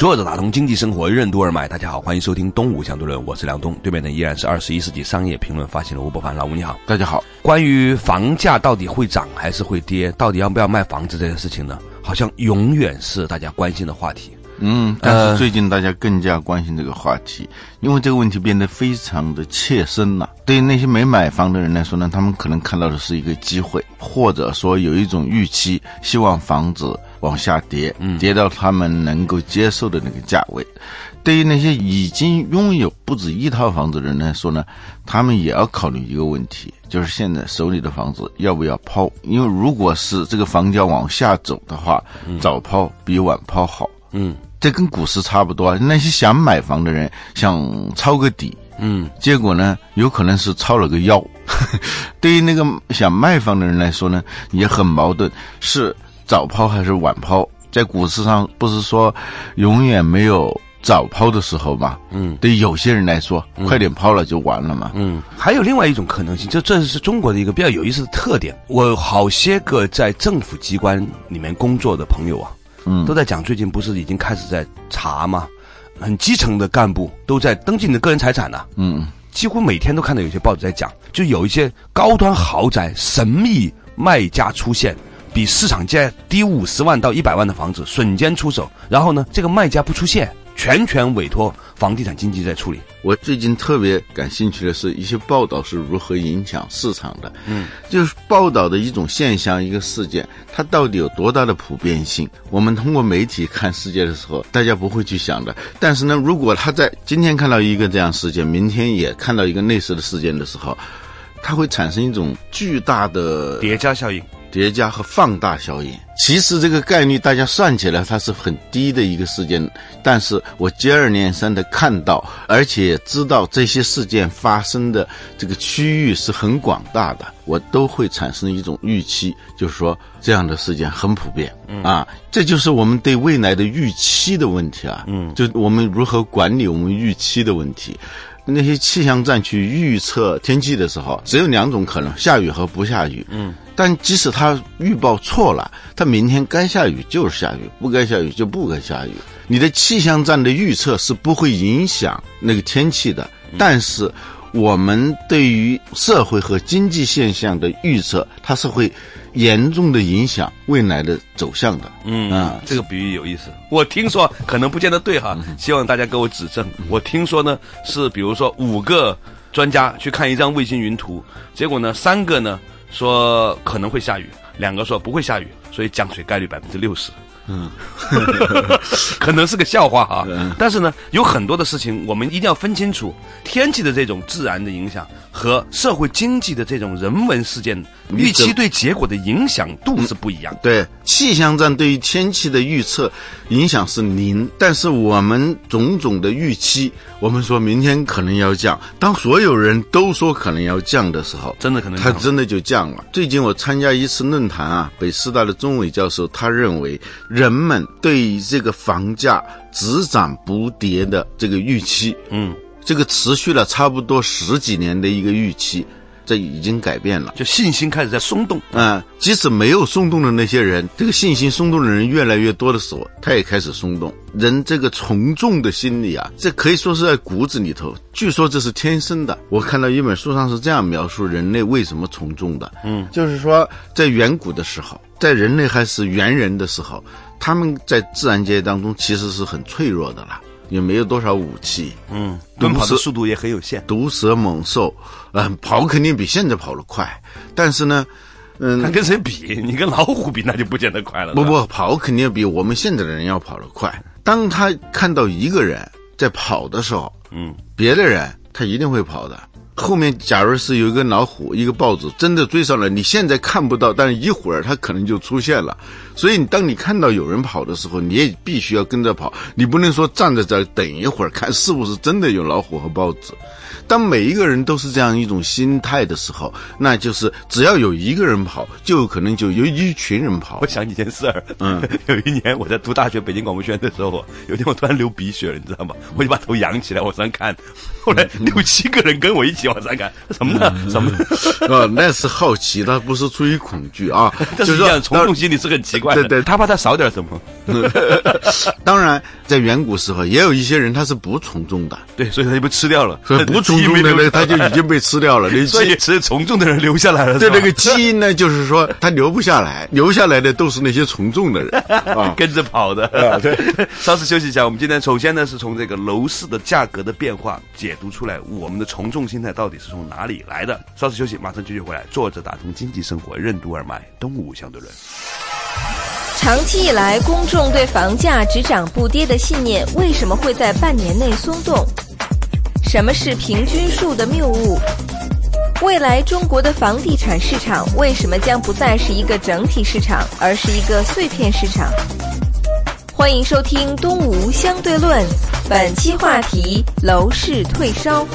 坐着打通经济生活任督二脉，大家好，欢迎收听东吴相对论，我是梁东，对面的依然是二十一世纪商业评论发行人吴伯凡，老吴你好，大家好。关于房价到底会涨还是会跌，到底要不要卖房子这件事情呢，好像永远是大家关心的话题。嗯，但是最近大家更加关心这个话题，因为这个问题变得非常的切身了。对于那些没买房的人来说呢，他们可能看到的是一个机会，或者说有一种预期，希望房子往下跌，跌到他们能够接受的那个价位。对于那些已经拥有不止一套房子的人来说呢，他们也要考虑一个问题，就是现在手里的房子要不要抛？因为如果是这个房价往下走的话，早抛比晚抛好。嗯。这跟股市差不多，那些想买房的人想抄个底，嗯，结果呢，有可能是抄了个腰。对于那个想卖房的人来说呢，也很矛盾，是早抛还是晚抛？在股市上，不是说永远没有早抛的时候吗？嗯，对有些人来说，快点抛了就完了嘛。嗯，还有另外一种可能性，这这是中国的一个比较有意思的特点。我好些个在政府机关里面工作的朋友啊。嗯，都在讲，最近不是已经开始在查吗？很基层的干部都在登记你的个人财产了。嗯，几乎每天都看到有些报纸在讲，就有一些高端豪宅神秘卖家出现，比市场价低五十万到一百万的房子瞬间出手，然后呢，这个卖家不出现。全权委托房地产经纪在处理。我最近特别感兴趣的是一些报道是如何影响市场的。嗯，就是报道的一种现象、一个事件，它到底有多大的普遍性？我们通过媒体看世界的时候，大家不会去想的。但是呢，如果他在今天看到一个这样事件，明天也看到一个类似的事件的时候，它会产生一种巨大的叠加效应。叠加和放大效应，其实这个概率大家算起来它是很低的一个事件，但是我接二连三的看到，而且知道这些事件发生的这个区域是很广大的，我都会产生一种预期，就是说这样的事件很普遍，啊，这就是我们对未来的预期的问题啊，嗯，就我们如何管理我们预期的问题。那些气象站去预测天气的时候，只有两种可能：下雨和不下雨。嗯，但即使他预报错了，他明天该下雨就是下雨，不该下雨就不该下雨。你的气象站的预测是不会影响那个天气的，但是我们对于社会和经济现象的预测，它是会。严重的影响未来的走向的，嗯啊，这个比喻有意思。我听说可能不见得对哈，希望大家给我指正。我听说呢是，比如说五个专家去看一张卫星云图，结果呢三个呢说可能会下雨，两个说不会下雨，所以降水概率百分之六十。嗯，可能是个笑话哈，但是呢，有很多的事情我们一定要分清楚天气的这种自然的影响和社会经济的这种人文事件预期对结果的影响度是不一样。对，气象站对于天气的预测影响是零，但是我们种种的预期，我们说明天可能要降，当所有人都说可能要降的时候，真的可能它真的就降了。最近我参加一次论坛啊，北师大的钟伟教授他认为。人们对这个房价只涨不跌的这个预期，嗯，这个持续了差不多十几年的一个预期，这已经改变了，就信心开始在松动。啊，即使没有松动的那些人，这个信心松动的人越来越多的时候，他也开始松动。人这个从众的心理啊，这可以说是在骨子里头。据说这是天生的。我看到一本书上是这样描述人类为什么从众的，嗯，就是说在远古的时候，在人类还是猿人的时候。他们在自然界当中其实是很脆弱的了，也没有多少武器，嗯，奔跑的速度也很有限，毒蛇猛兽，嗯，跑肯定比现在跑得快，但是呢，嗯，他跟谁比？你跟老虎比，那就不见得快了。不不，跑肯定比我们现在的人要跑得快。当他看到一个人在跑的时候，嗯，别的人他一定会跑的。后面假如是有一个老虎、一个豹子真的追上来，你现在看不到，但是一会儿他可能就出现了。所以你当你看到有人跑的时候，你也必须要跟着跑，你不能说站在这儿等一会儿看是不是真的有老虎和豹子。当每一个人都是这样一种心态的时候，那就是只要有一个人跑，就有可能就有一群人跑我。想起一件事儿，嗯，有一年我在读大学北京广播学院的时候，有一天我突然流鼻血了，你知道吗？我就把头仰起来往上看，后来六七个人跟我一起往上看，什么呢？什么呢？啊，那是好奇，他不是出于恐惧啊，就是是说一样，从众心理是很奇怪的。对对他怕他少点什么，当然，在远古时候，也有一些人他是不从众的，对，所以他就被吃掉了。所以不从众的人，他就已经被吃掉了。那所以基只有从众的人留下来了。对那个基因呢，就是说他留不下来，留下来的都是那些从众的人啊。跟着跑的。对，稍事休息一下。我们今天首先呢是从这个楼市的价格的变化解读出来，我们的从众心态到底是从哪里来的？稍事休息，马上继续回来。坐着打通经济生活，任督二脉，东吴相对论。长期以来，公众对房价只涨不跌的信念为什么会在半年内松动？什么是平均数的谬误？未来中国的房地产市场为什么将不再是一个整体市场，而是一个碎片市场？欢迎收听《东吴相对论》，本期话题：楼市退烧。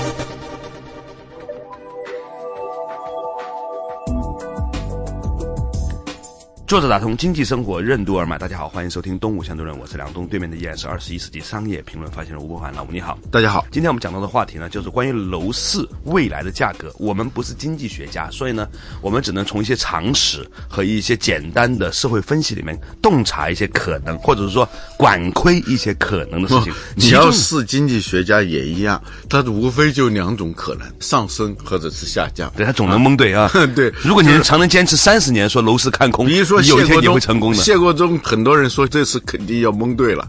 作者打通经济生活任督二脉，大家好，欢迎收听《东吴相对论》，我是梁东，对面的依然是二十一世纪商业评论发行人吴伯凡，老吴你好。大家好，今天我们讲到的话题呢，就是关于楼市未来的价格。我们不是经济学家，所以呢，我们只能从一些常识和一些简单的社会分析里面洞察一些可能，或者是说管窥一些可能的事情。你要是经济学家也一样，他无非就两种可能：上升或者是下降。对他总能蒙对啊。对如果你常能坚持三十年说楼市看空，比如说你有一天也谢国忠会成功的。谢国忠，很多人说这次肯定要蒙对了。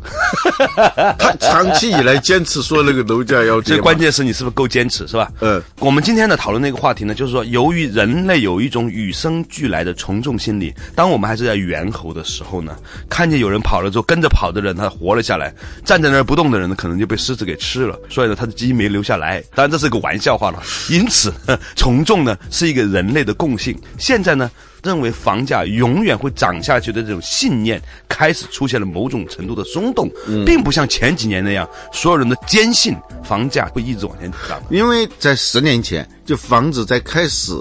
他长期以来坚持说那个楼价要跌嘛，最关键是你是不是够坚持，是吧？嗯我们今天呢讨论那个话题呢，就是说，由于人类有一种与生俱来的从众心理，当我们还是在猿猴的时候呢，看见有人跑了之后，跟着跑的人他活了下来，站在那儿不动的人呢，可能就被狮子给吃了，所以呢，他的基因没留下来。当然这是个玩笑话了。因此，从众呢是一个人类的共性。现在呢。认为房价永远会涨下去的这种信念，开始出现了某种程度的松动，并不像前几年那样，所有人都坚信房价会一直往前涨。因为在十年前，就房子在开始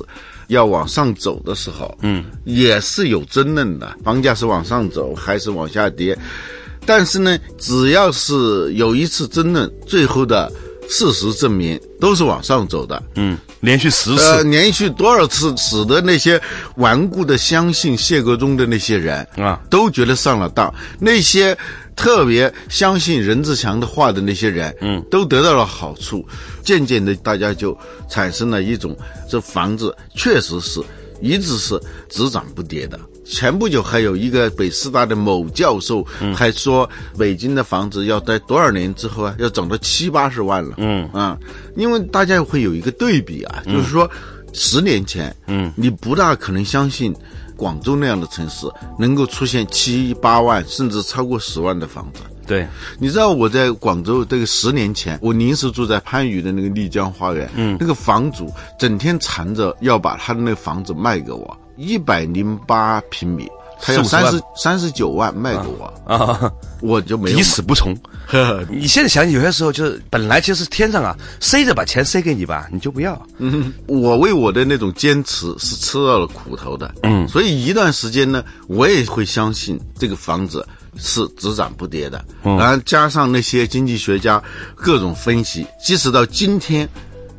要往上走的时候，嗯，也是有争论的，房价是往上走还是往下跌。但是呢，只要是有一次争论，最后的事实证明都是往上走的。嗯，连续十次，呃，连续多少次，使得那些顽固的相信谢国忠的那些人啊，都觉得上了当；那些特别相信任志强的话的那些人，嗯，都得到了好处。渐渐的，大家就产生了一种，这房子确实是一直是只涨不跌的。前不久还有一个北师大的某教授还说，北京的房子要在多少年之后啊，要涨到七八十万了。嗯。啊，因为大家会有一个对比啊，就是说十年前，嗯，你不大可能相信广州那样的城市能够出现七八万甚至超过十万的房子。对，你知道我在广州这个十年前，我临时住在番禺的那个丽江花园，嗯，那个房主整天缠着要把他的那个房子卖给我，一百零八平米，他要三十三十九万卖给我，啊，我就没死不从。你现在想，有些时候就是本来就是天上啊塞着把钱塞给你吧，你就不要。嗯。我为我的那种坚持是吃到了苦头的，嗯，所以一段时间呢，我也会相信这个房子是只涨不跌的，然后加上那些经济学家各种分析，即使到今天。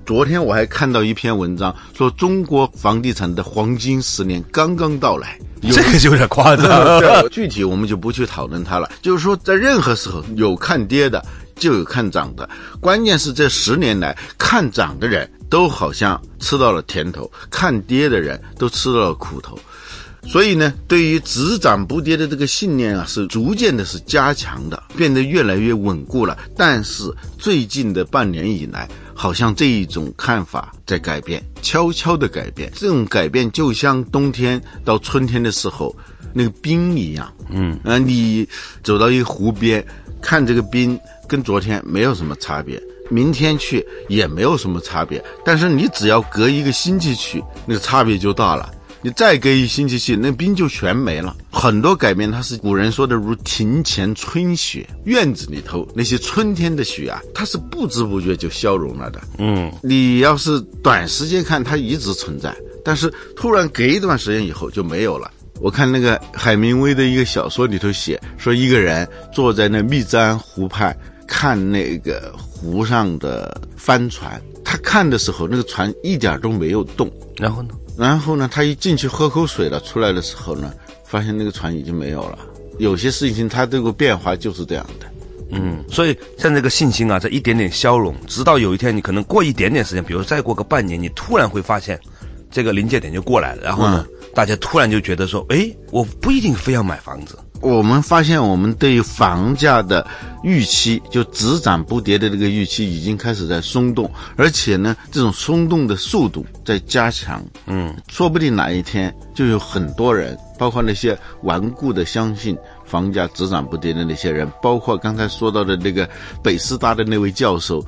昨天我还看到一篇文章，说中国房地产的黄金十年刚刚到来。有这个就有点夸张。对，具体我们就不去讨论它了。就是说，在任何时候有看跌的，就有看涨的。关键是这十年来看涨的人都好像吃到了甜头，看跌的人都吃到了苦头。所以呢，对于只涨不跌的这个信念啊，是逐渐的是加强的，变得越来越稳固了。但是最近的半年以来，好像这一种看法在改变，悄悄的改变。这种改变就像冬天到春天的时候那个冰一样，嗯，啊，你走到一个湖边，看这个冰跟昨天没有什么差别。明天去也没有什么差别，但是你只要隔一个星期去，那个差别就大了。你再隔一星期去，那冰就全没了。很多改变，它是古人说的如庭前春雪，院子里头那些春天的雪啊，它是不知不觉就消融了的。嗯，你要是短时间看，它一直存在，但是突然隔一段时间以后就没有了。我看那个海明威的一个小说里头写，说一个人坐在那密赞湖畔看那个湖上的帆船，他看的时候那个船一点都没有动，然后呢？然后呢，他一进去喝口水了，出来的时候呢，发现那个船已经没有了。有些事情它这个变化就是这样的。嗯，所以像这个信心啊，在一点点消融，直到有一天你可能过一点点时间，比如再过个半年，你突然会发现，这个临界点就过来了，然后呢，大家突然就觉得说，哎，我不一定非要买房子。我们发现，我们对于房价的预期，就只涨不跌的这个预期，已经开始在松动，而且呢，这种松动的速度在加强。嗯，说不定哪一天就有很多人，包括那些顽固的相信房价只涨不跌的那些人，包括刚才说到的那个北师大的那位教授，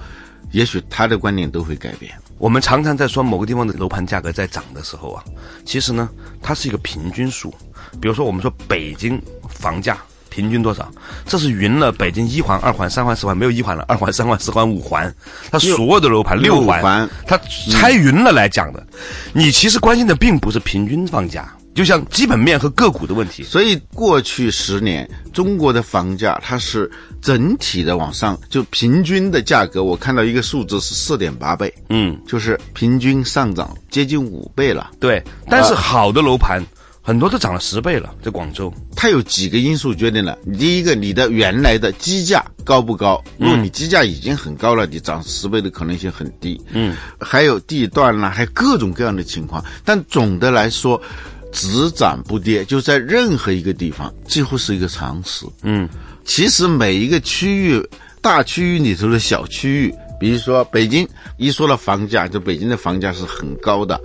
也许他的观点都会改变。我们常常在说某个地方的楼盘价格在涨的时候啊，其实呢，它是一个平均数。比如说，我们说北京房价平均多少？这是匀了北京一环、二环、三环、四环，没有一环了，二环、三环、四环、五环，它所有的楼盘六环，环它拆匀了来讲的。你其实关心的并不是平均房价，就像基本面和个股的问题。所以过去十年，中国的房价它是整体的往上，就平均的价格，我看到一个数字是四点八倍，嗯，就是平均上涨接近五倍了。对。但是好的楼盘很多都涨了十倍了，在广州。它有几个因素决定了。第一个，你的原来的基价高不高？如果你基价已经很高了，你涨十倍的可能性很低。嗯，还有地段啦，还有各种各样的情况。但总的来说，只涨不跌，就在任何一个地方几乎是一个常识。嗯，其实每一个区域，大区域里头的小区域，比如说北京，一说到房价，就北京的房价是很高的，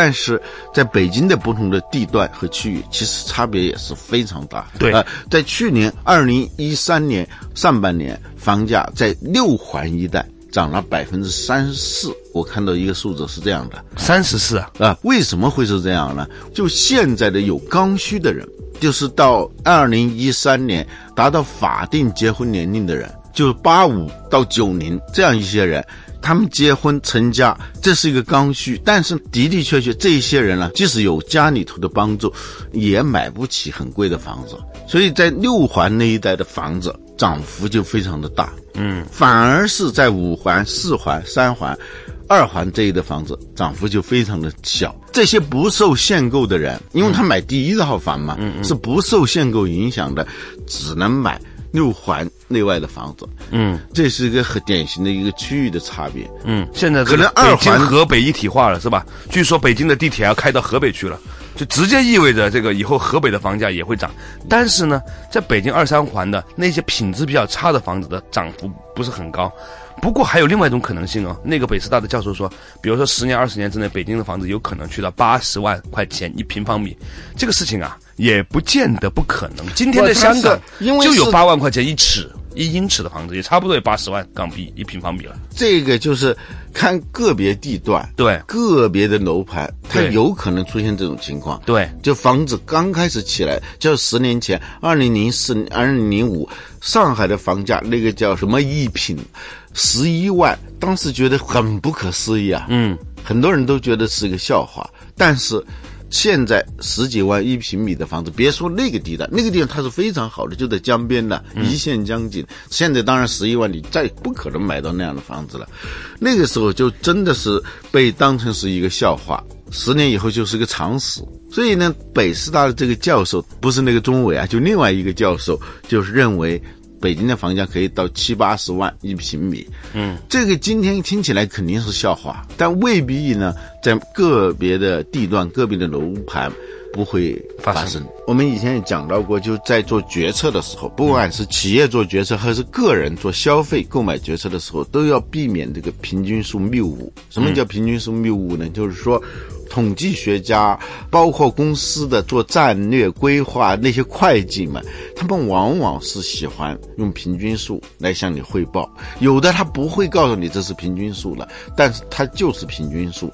但是在北京的不同的地段和区域，其实差别也是非常大。对呃，在去年二零一三年上半年，房价在六环一带涨了百分之三十四，我看到一个数字是这样的。三十四啊，啊，为什么会是这样呢？就现在的有刚需的人，就是到二零一三年达到法定结婚年龄的人，就是八五到九零这样一些人，他们结婚成家，这是一个刚需。但是的的确确，这一些人呢，即使有家里头的帮助，也买不起很贵的房子。所以在六环那一带的房子涨幅就非常的大。嗯，反而是在五环、四环、三环、二环这一的房子涨幅就非常的小。这些不受限购的人，因为他买第一套房嘛，是不受限购影响的，只能买六环内外的房子。嗯这是一个很典型的一个区域的差别。嗯，现在这可能北京二环河北一体化了，是吧？据说北京的地铁要开到河北去了，就直接意味着这个以后河北的房价也会涨。但是呢，在北京二三环的那些品质比较差的房子的涨幅不是很高。不过还有另外一种可能性哦，那个北师大的教授说，比如说十年、二十年之内，北京的房子有可能去到八十万块钱一平方米，这个事情啊，也不见得不可能。今天的香港因为就有八万块钱一尺。一英尺的房子也差不多有八十万港币一平方米了。这个就是看个别地段、对个别的楼盘，它有可能出现这种情况。对，就房子刚开始起来，就十年前，二零零四、二零零五，上海的房价那个叫什么一品，十一万，当时觉得很不可思议啊。嗯，很多人都觉得是一个笑话，但是。现在十几万一平米的房子，别说那个地段，那个地段它是非常好的，就在江边的，一线江景。现在当然十一万，你再不可能买到那样的房子了。那个时候就真的是被当成是一个笑话，十年以后就是个常识。所以呢，北师大的这个教授不是那个钟伟啊，就另外一个教授，就是认为北京的房价可以到七八十万一平米。嗯，这个今天听起来肯定是笑话，但未必呢，在个别的地段、个别的楼盘不会发生。发生我们以前也讲到过，就在做决策的时候，不管是企业做决策还是个人做消费购买决策的时候，都要避免这个平均数谬误。什么叫平均数谬误呢？就是说。统计学家，包括公司的做战略规划那些会计们，他们往往是喜欢用平均数来向你汇报。有的他不会告诉你这是平均数了，但是它就是平均数。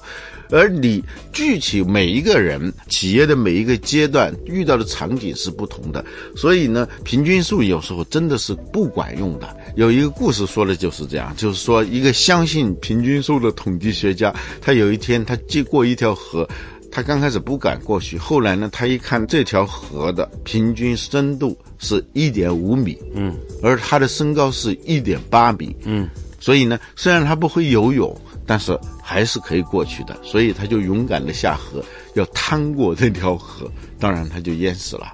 而你具体每一个人企业的每一个阶段遇到的场景是不同的，所以呢，平均数有时候真的是不管用的。有一个故事说的就是这样，就是说一个相信平均数的统计学家，他有一天他经过一条河。他刚开始不敢过去，后来呢，他一看这条河的平均深度是一点五米，嗯，而他的身高是一点八米，嗯，所以呢，虽然他不会游泳，但是还是可以过去的，所以他就勇敢的下河，要趟过这条河，当然他就淹死了。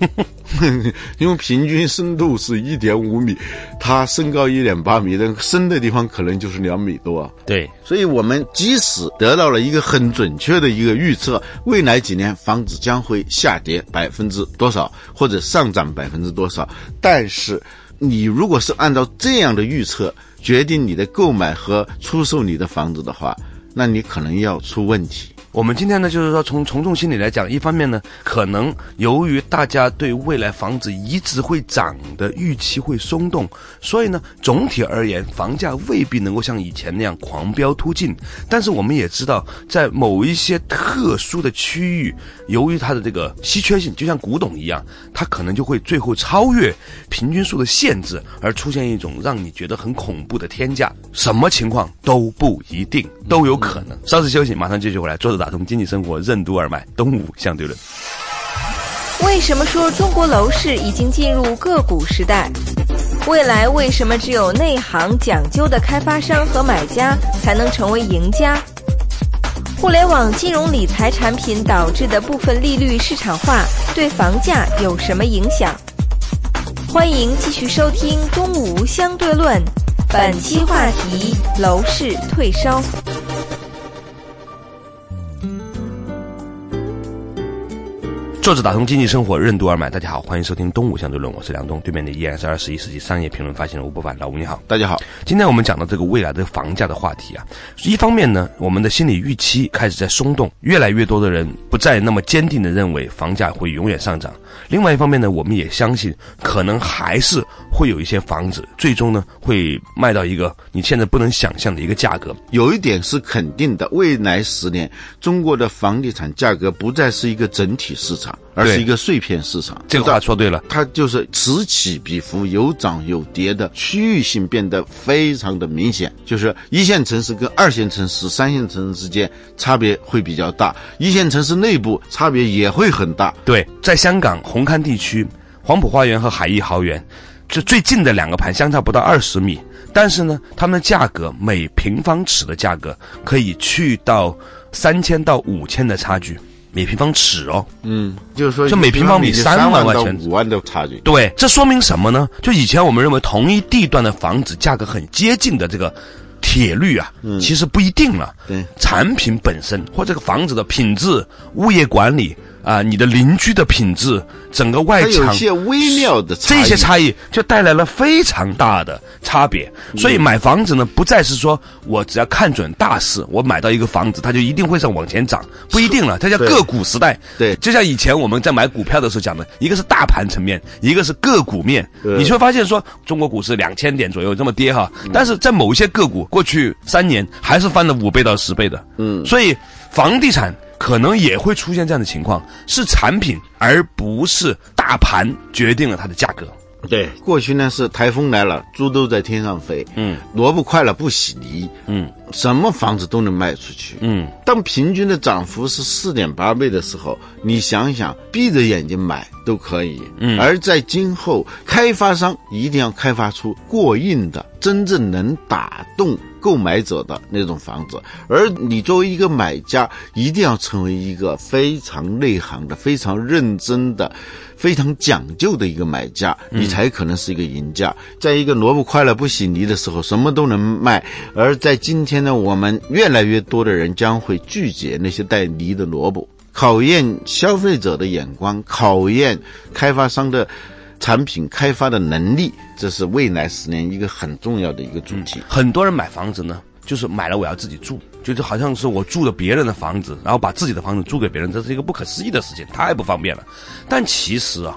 因为平均深度是一点五米，他身高一点八米，那深的地方可能就是两米多。对，所以我们即使得到了一个很准确的一个预测，未来几年房子将会下跌百分之多少，或者上涨百分之多少，但是你如果是按照这样的预测决定你的购买和出售你的房子的话，那你可能要出问题。我们今天呢，就是说从从众心理来讲，一方面呢，可能由于大家对未来房子一直会涨的预期会松动，所以呢，总体而言，房价未必能够像以前那样狂飙突进。但是我们也知道，在某一些特殊的区域，由于它的这个稀缺性，就像古董一样，它可能就会最后超越平均数的限制，而出现一种让你觉得很恐怖的天价。什么情况都不一定，都有可能。稍事休息，马上继续回来，坐着打通经济生活任督二脉，东吴相对论。为什么说中国楼市已经进入个股时代？未来为什么只有内行讲究的开发商和买家才能成为赢家？互联网金融理财产品导致的部分利率市场化对房价有什么影响？欢迎继续收听《东吴相对论》，本期话题：楼市退烧。作者打通经济生活任督二脉，大家好，欢迎收听东吴相对论，我是梁东，对面的依然是二十一世纪商业评论发行人吴伯凡，老吴你好，大家好。今天我们讲到这个未来的房价的话题啊，一方面呢，我们的心理预期开始在松动，越来越多的人不再那么坚定的认为房价会永远上涨；另外一方面呢，我们也相信可能还是会有一些房子最终呢会卖到一个你现在不能想象的一个价格。有一点是肯定的，未来十年中国的房地产价格不再是一个整体市场，而是一个碎片市场。这个话说对了，它就是此起彼伏，有涨有跌的区域性变得非常的明显。就是一线城市跟二线城市、三线城市之间差别会比较大，一线城市内部差别也会很大。对，在香港红磡地区，黄埔花园和海逸豪园，就最近的两个盘相差不到二十米，但是呢，它们的价格每平方尺的价格可以去到三千到五千的差距。每平方尺哦，嗯，就是说，就每平方米三三万块钱到五万的差距。对，这说明什么呢？就以前我们认为同一地段的房子价格很接近的这个铁律啊，其实不一定了。对，产品本身或这个房子的品质、物业管理啊、你的邻居的品质、整个外墙有一些微妙的差异这些差异就带来了非常大的差别。所以买房子呢，不再是说我只要看准大势，我买到一个房子，它就一定会上往前涨，不一定了。它叫个股时代。对就像以前我们在买股票的时候讲的，一个是大盘层面，一个是个股面。对你就会发现说，中国股市两千点左右这么跌哈，嗯但是在某一些个股过去三年还是翻了五倍到十倍的。嗯所以房地产可能也会出现这样的情况，是产品而不是大盘决定了它的价格。对，过去呢是台风来了，猪都在天上飞，嗯萝卜快了不洗泥，嗯什么房子都能卖出去。嗯，当平均的涨幅是四点八倍的时候，你想想，闭着眼睛买都可以。嗯而在今后，开发商一定要开发出过硬的、真正能打动购买者的那种房子，而你作为一个买家，一定要成为一个非常内行的、非常认真的。非常讲究的一个买家，你才可能是一个赢家。在一个萝卜快了不洗泥的时候，什么都能卖；而在今天呢，我们越来越多的人将会拒绝那些带泥的萝卜，考验消费者的眼光，考验开发商的产品开发的能力，这是未来十年一个很重要的一个主题。很多人买房子呢，就是买了我要自己住，就是好像是我住了别人的房子，然后把自己的房子租给别人，这是一个不可思议的事情，太不方便了。但其实啊，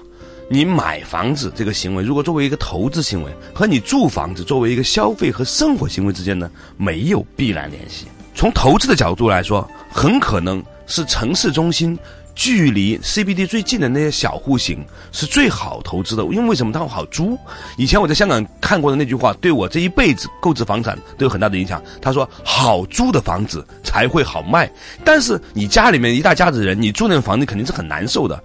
你买房子这个行为，如果作为一个投资行为，和你住房子作为一个消费和生活行为之间呢，没有必然联系。从投资的角度来说，很可能是城市中心。距离 CBD 最近的那些小户型是最好投资的，因为为什么它好租？以前我在香港看过的那句话，对我这一辈子购置房产都有很大的影响。他说：“好租的房子才会好卖。”但是你家里面一大家子人，你住那房子肯定是很难受的。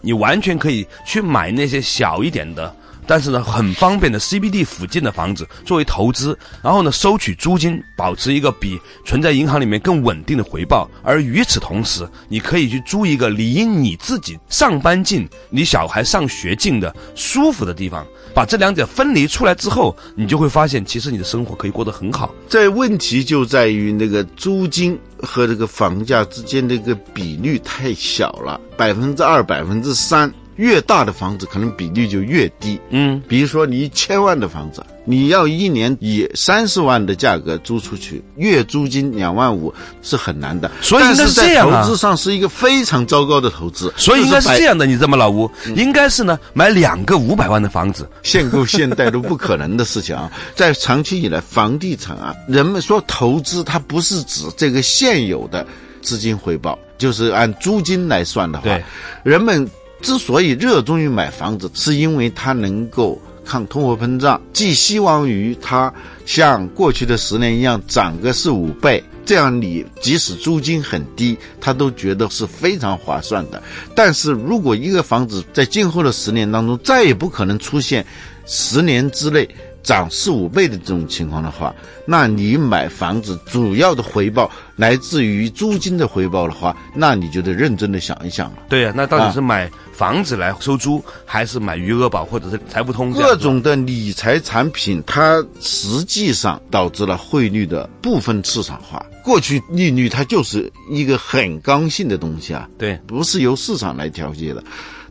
你完全可以去买那些小一点的。但是呢，很方便的 CBD 附近的房子作为投资，然后呢收取租金，保持一个比存在银行里面更稳定的回报。而与此同时，你可以去租一个离你自己上班近、你小孩上学近的舒服的地方。把这两者分离出来之后，你就会发现，其实你的生活可以过得很好。这问题就在于那个租金和这个房价之间的一个比率太小了，百分之二、百分之三。越大的房子可能比例就越低，嗯，比如说你一千万的房子，你要一年以三十万的价格租出去，月租金两万五是很难的，所以应该是这样啊。投资上是一个非常糟糕的投资，所以应该是这样的，你这么老吴，应该是呢买两个五百万的房子，限购限贷都不可能的事情啊。在长期以来，房地产啊，人们说投资，它不是指这个现有的资金回报，就是按租金来算的话，对，人们。之所以热衷于买房子，是因为它能够抗通货膨胀，寄希望于它像过去的十年一样涨个四五倍，这样你即使租金很低，他都觉得是非常划算的。但是如果一个房子在今后的十年当中再也不可能出现十年之内，涨四五倍的这种情况的话，那你买房子主要的回报来自于租金的回报的话，那你就得认真的想一想了。对呀，那到底是买房子来收租，还是买余额宝或者是财不通？各种的理财产品，它实际上导致了汇率的部分市场化。过去利率它就是一个很刚性的东西啊，对，不是由市场来调节的。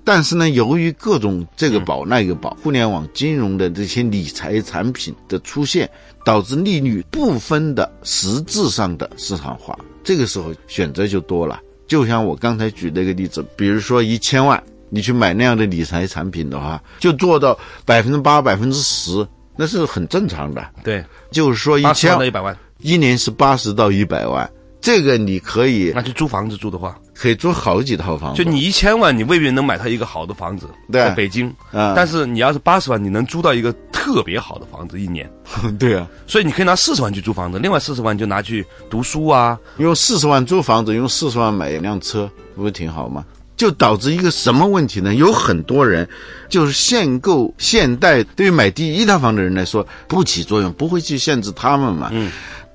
但是呢，由于各种这个保那个保，互联网金融的这些理财产品的出现，导致利率部分的实质上的市场化，这个时候选择就多了。就像我刚才举那个例子，比如说一千万，你去买那样的理财产品的话，就做到百分之八、百分之十，那是很正常的。对，就是说一千到一百万，一年是八十到一百万。这个你可以，那就租房子住的话，可以租好几套房子。就你一千万，你未必能买到一个好的房子，在北京。啊，但是你要是八十万，你能租到一个特别好的房子一年。对啊，所以你可以拿四十万去租房子，另外四十万就拿去读书啊。用四十万租房子，用四十万买一辆车，不是挺好吗？就导致一个什么问题呢？有很多人就是限购限贷，对于买第一套房的人来说不起作用，不会去限制他们嘛。嗯。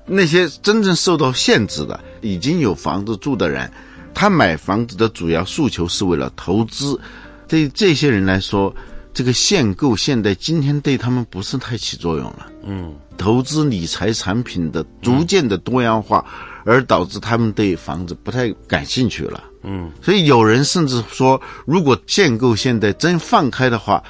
那些真正受到限制的、已经有房子住的人，他买房子的主要诉求是为了投资。对这些人来说，这个限购限贷今天对他们不是太起作用了。嗯，投资理财产品的逐渐的多样化，而导致他们对房子不太感兴趣了。嗯，所以有人甚至说，如果限购限贷真放开的话。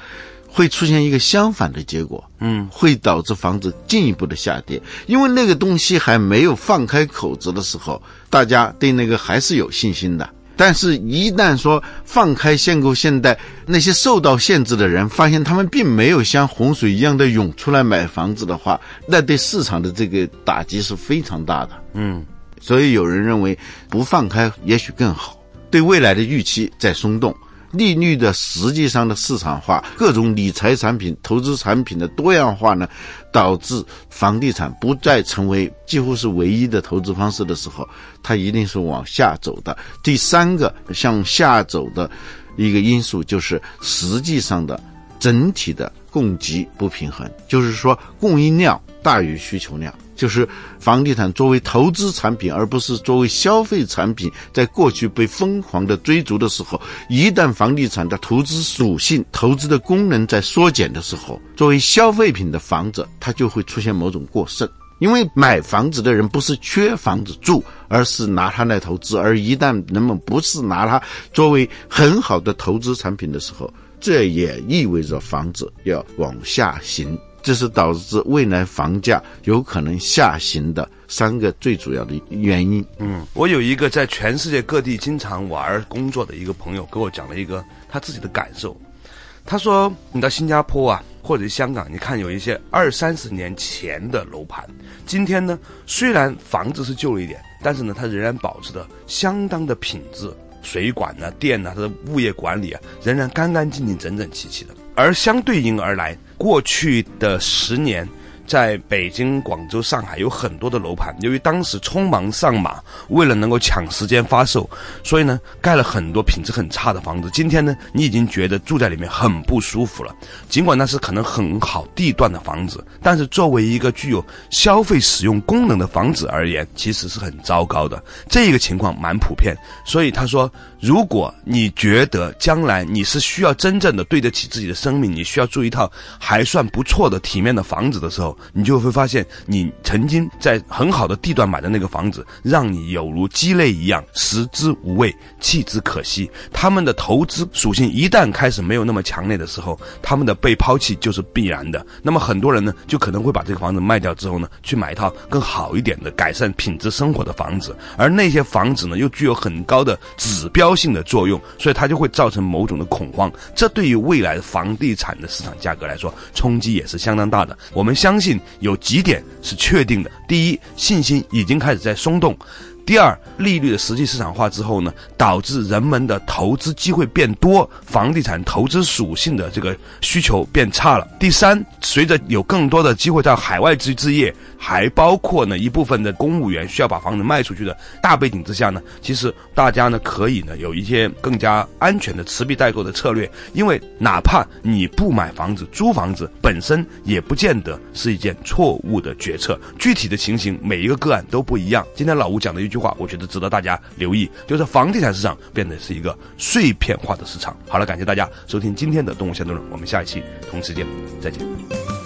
会出现一个相反的结果，嗯，会导致房子进一步的下跌，因为那个东西还没有放开口子的时候，大家对那个还是有信心的。但是，一旦说放开限购限贷，那些受到限制的人发现他们并没有像洪水一样的涌出来买房子的话，那对市场的这个打击是非常大的。嗯，所以有人认为不放开也许更好，对未来的预期在松动。利率的实际上的市场化，各种理财产品、投资产品的多样化呢，导致房地产不再成为几乎是唯一的投资方式的时候，它一定是往下走的。第三个向下走的一个因素就是实际上的整体的供给不平衡，就是说供应量大于需求量。就是房地产作为投资产品，而不是作为消费产品，在过去被疯狂的追逐的时候，一旦房地产的投资属性、投资的功能在缩减的时候，作为消费品的房子，它就会出现某种过剩。因为买房子的人不是缺房子住，而是拿它来投资。而一旦人们不是拿它作为很好的投资产品的时候，这也意味着房子要往下行。这是导致未来房价有可能下行的三个最主要的原因。嗯，我有一个在全世界各地经常玩工作的一个朋友，给我讲了一个他自己的感受。他说，你到新加坡啊，或者香港，你看有一些二三十年前的楼盘，今天呢，虽然房子是旧了一点，但是呢，它仍然保持着相当的品质，水管呐、电呐、它的物业管理啊，仍然干干净净、整整齐齐的。而相对应而来，过去的十年。在北京、广州、上海有很多的楼盘，由于当时匆忙上马，为了能够抢时间发售，所以呢盖了很多品质很差的房子。今天呢，你已经觉得住在里面很不舒服了。尽管那是可能很好地段的房子，但是作为一个具有消费使用功能的房子而言，其实是很糟糕的。这个情况蛮普遍，所以他说，如果你觉得将来你是需要真正的对得起自己的生命，你需要住一套还算不错的体面的房子的时候，你就会发现，你曾经在很好的地段买的那个房子，让你有如鸡肋一样，食之无味，弃之可惜。他们的投资属性一旦开始没有那么强烈的时候，他们的被抛弃就是必然的。那么很多人呢，就可能会把这个房子卖掉之后呢，去买一套更好一点的、改善品质生活的房子。而那些房子呢，又具有很高的指标性的作用，所以它就会造成某种的恐慌。这对于未来房地产的市场价格来说，冲击也是相当大的。我们相信。有几点是确定的：第一，信心已经开始在松动；第二，利率的实际市场化之后呢，导致人们的投资机会变多，房地产投资属性的这个需求变差了；第三，随着有更多的机会到海外置置业。还包括呢一部分的公务员需要把房子卖出去的大背景之下呢，其实大家呢可以呢有一些更加安全的持币待购的策略，因为哪怕你不买房子租房子本身也不见得是一件错误的决策。具体的情形每一个个案都不一样。今天老吴讲的句话，我觉得值得大家留意，就是房地产市场变得是一个碎片化的市场。好了，感谢大家收听今天的动物相对论，我们下一期同时见再见。